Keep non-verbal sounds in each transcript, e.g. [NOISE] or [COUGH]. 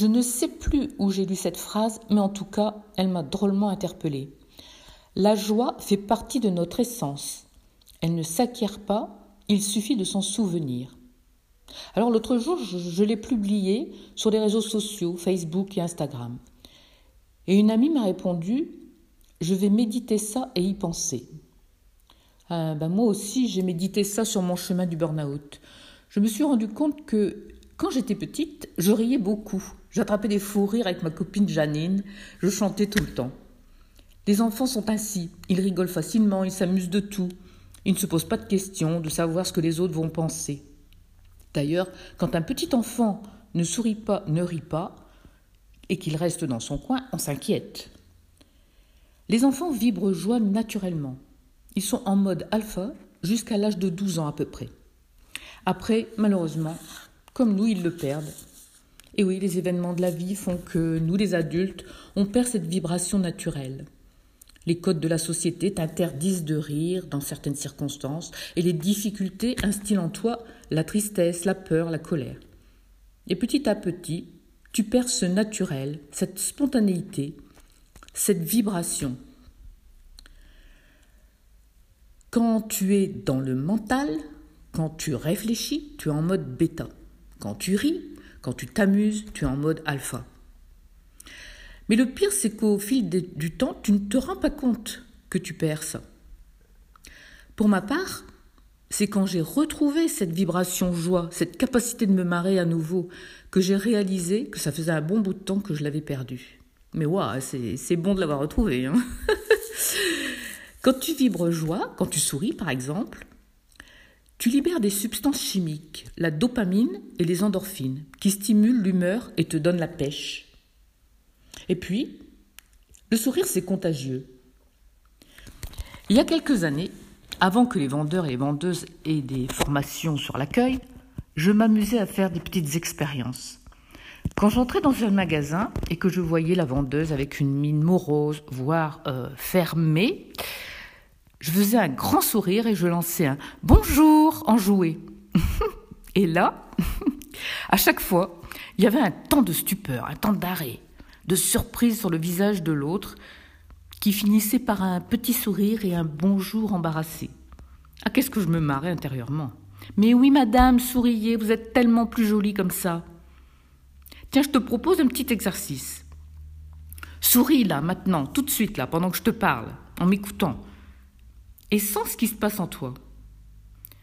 Je ne sais plus où j'ai lu cette phrase, mais en tout cas, elle m'a drôlement interpellée. La joie fait partie de notre essence. Elle ne s'acquiert pas, il suffit de s'en souvenir. Alors l'autre jour, je, l'ai publié sur les réseaux sociaux, Facebook et Instagram. Et une amie m'a répondu Je vais méditer ça et y penser. Ah, ben moi aussi, j'ai médité ça sur mon chemin du burn-out. Je me suis rendu compte que quand j'étais petite, je riais beaucoup. J'attrapais des fous rires avec ma copine Janine. Je chantais tout le temps. Les enfants sont ainsi. Ils rigolent facilement, ils s'amusent de tout. Ils ne se posent pas de questions, de savoir ce que les autres vont penser. D'ailleurs, quand un petit enfant ne sourit pas, ne rit pas, et qu'il reste dans son coin, on s'inquiète. Les enfants vibrent joie naturellement. Ils sont en mode alpha jusqu'à l'âge de 12 ans à peu près. Après, malheureusement, comme nous, ils le perdent. Et oui, les événements de la vie font que nous, les adultes, on perd cette vibration naturelle. Les codes de la société t'interdisent de rire dans certaines circonstances et les difficultés instillent en toi la tristesse, la peur, la colère. Et petit à petit, tu perds ce naturel, cette spontanéité, cette vibration. Quand tu es dans le mental, quand tu réfléchis, tu es en mode bêta. Quand tu ris, quand tu t'amuses, tu es en mode alpha. Mais le pire, c'est qu'au fil du temps, tu ne te rends pas compte que tu perds ça. Pour ma part, c'est quand j'ai retrouvé cette vibration joie, cette capacité de me marrer à nouveau, que j'ai réalisé que ça faisait un bon bout de temps que je l'avais perdu. Mais waouh, c'est bon de l'avoir retrouvé. Hein [LAUGHS] quand tu vibres joie, quand tu souris par exemple, tu libères des substances chimiques, la dopamine et les endorphines, qui stimulent l'humeur et te donnent la pêche. Et puis, le sourire, c'est contagieux. Il y a quelques années, avant que les vendeurs et les vendeuses aient des formations sur l'accueil, je m'amusais à faire des petites expériences. Quand j'entrais dans un magasin et que je voyais la vendeuse avec une mine morose, voire euh, fermée, je faisais un grand sourire et je lançais un bonjour enjoué. [LAUGHS] et là, [LAUGHS] à chaque fois, il y avait un temps de stupeur, un temps d'arrêt, de surprise sur le visage de l'autre, qui finissait par un petit sourire et un bonjour embarrassé. Ah, qu'est-ce que je me marrais intérieurement. Mais oui, madame, souriez, vous êtes tellement plus jolie comme ça. Tiens, je te propose un petit exercice. Souris là, maintenant, tout de suite là, pendant que je te parle, en m'écoutant, et sens ce qui se passe en toi.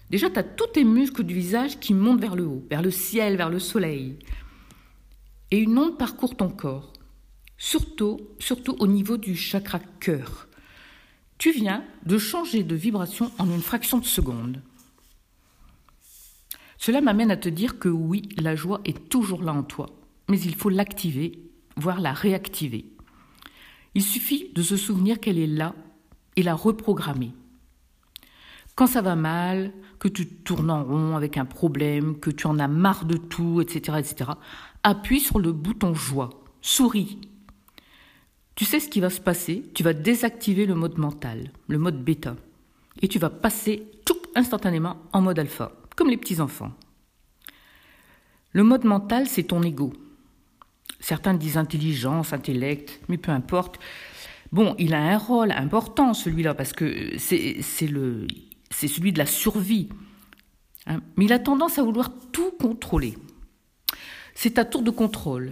Déjà, tu as tous tes muscles du visage qui montent vers le haut, vers le ciel, vers le soleil. Et une onde parcourt ton corps surtout, surtout au niveau du chakra cœur. Tu viens de changer de vibration en une fraction de seconde. Cela m'amène à te dire que oui, la joie est toujours là en toi, mais il faut l'activer, voire la réactiver. Il suffit de se souvenir qu'elle est là et la reprogrammer. Quand ça va mal, que tu tournes en rond avec un problème, que tu en as marre de tout, etc., etc., appuie sur le bouton joie, souris, tu sais ce qui va se passer, tu vas désactiver le mode mental, le mode bêta, et tu vas passer tout instantanément en mode alpha, comme les petits enfants. Le mode mental, c'est ton ego. Certains disent intelligence, intellect, mais peu importe. Bon, il a un rôle important, celui-là, parce que c'est celui de la survie. Hein. mais il a tendance à vouloir tout contrôler. C'est ta tour de contrôle.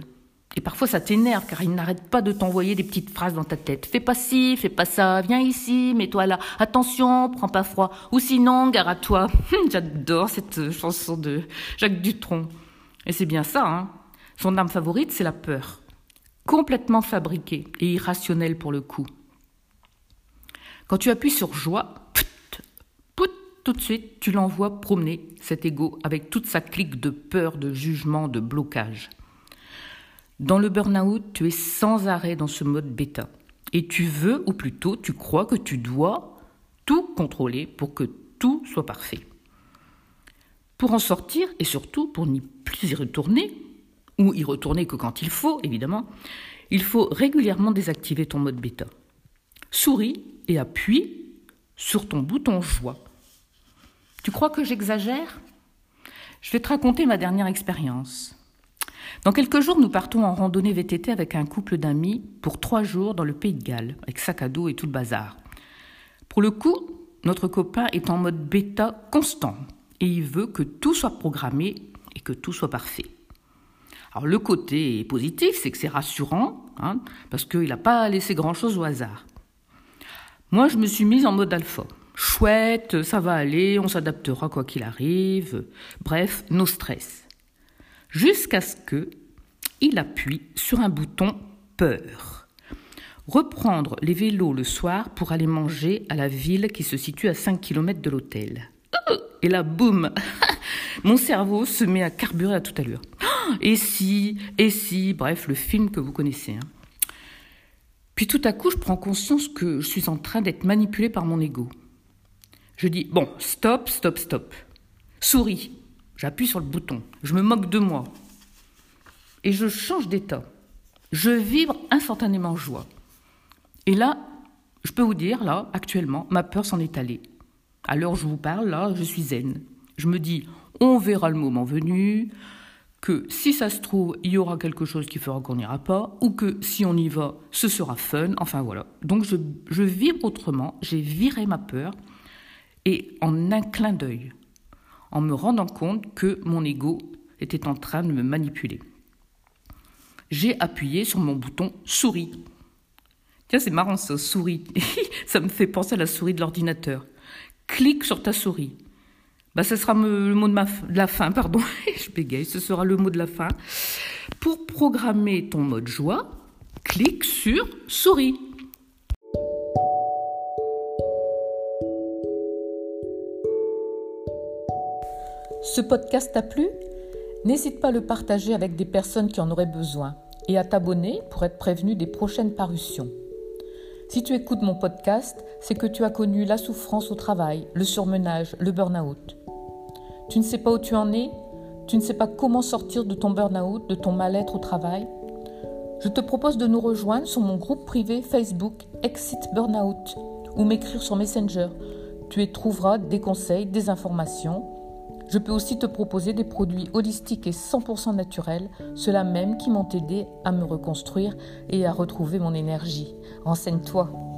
Et parfois ça t'énerve car il n'arrête pas de t'envoyer des petites phrases dans ta tête. Fais pas ci, fais pas ça, viens ici, mets-toi là. Attention, prends pas froid. Ou sinon, gare à toi. [LAUGHS] J'adore cette chanson de Jacques Dutronc. Et c'est bien ça, hein. Son arme favorite, c'est la peur. Complètement fabriquée et irrationnelle pour le coup. Quand tu appuies sur joie, tout de suite, tu l'envoies promener, cet ego, avec toute sa clique de peur, de jugement, de blocage. Dans le burn-out, tu es sans arrêt dans ce mode bêta. Et tu veux, ou plutôt tu crois que tu dois tout contrôler pour que tout soit parfait. Pour en sortir, et surtout pour n'y plus y retourner, ou y retourner que quand il faut, évidemment, il faut régulièrement désactiver ton mode bêta. Souris et appuie sur ton bouton joie. Tu crois que j'exagère? Je vais te raconter ma dernière expérience. Dans quelques jours, nous partons en randonnée VTT avec un couple d'amis pour trois jours dans le pays de Galles, avec sac à dos et tout le bazar. Pour le coup, notre copain est en mode bêta constant et il veut que tout soit programmé et que tout soit parfait. Alors le côté positif, c'est que c'est rassurant, hein, parce qu'il n'a pas laissé grand-chose au hasard. Moi, je me suis mise en mode alpha. Chouette, ça va aller, on s'adaptera quoi qu'il arrive. Bref, no stress. Jusqu'à ce que il appuie sur un bouton peur. Reprendre les vélos le soir pour aller manger à la ville qui se situe à 5 km de l'hôtel. Et là, boum [LAUGHS] Mon cerveau se met à carburer à toute allure. Et si, et si, bref, le film que vous connaissez. Hein. Puis tout à coup, je prends conscience que je suis en train d'être manipulée par mon ego. Je dis, bon, stop, stop, stop. Souris. J'appuie sur le bouton. Je me moque de moi. Et je change d'état. Je vibre instantanément joie. Et là, je peux vous dire, là, actuellement, ma peur s'en est allée. À l'heure où je vous parle, là, je suis zen. Je me dis, on verra le moment venu, que si ça se trouve, il y aura quelque chose qui fera qu'on n'ira pas, ou que si on y va, ce sera fun, enfin voilà. Donc je, je vibre autrement, j'ai viré ma peur, et en un clin d'œil, en me rendant compte que mon ego était en train de me manipuler. J'ai appuyé sur mon bouton souris. Tiens, c'est marrant ça, souris. [LAUGHS] ça me fait penser à la souris de l'ordinateur. Clique sur ta souris. Bah, ce sera le mot de, la fin, pardon, [LAUGHS] je bégaye, ce sera le mot de la fin. Pour programmer ton mode joie, clique sur souris. Ce podcast t'a plu? N'hésite pas à le partager avec des personnes qui en auraient besoin et à t'abonner pour être prévenu des prochaines parutions. Si tu écoutes mon podcast, c'est que tu as connu la souffrance au travail, le surmenage, le burn-out. Tu ne sais pas où tu en es? Tu ne sais pas comment sortir de ton burn-out, de ton mal-être au travail? Je te propose de nous rejoindre sur mon groupe privé Facebook Exit Burnout ou m'écrire sur Messenger. Tu y trouveras des conseils, des informations. Je peux aussi te proposer des produits holistiques et 100% naturels, ceux-là même qui m'ont aidé à me reconstruire et à retrouver mon énergie. Renseigne-toi.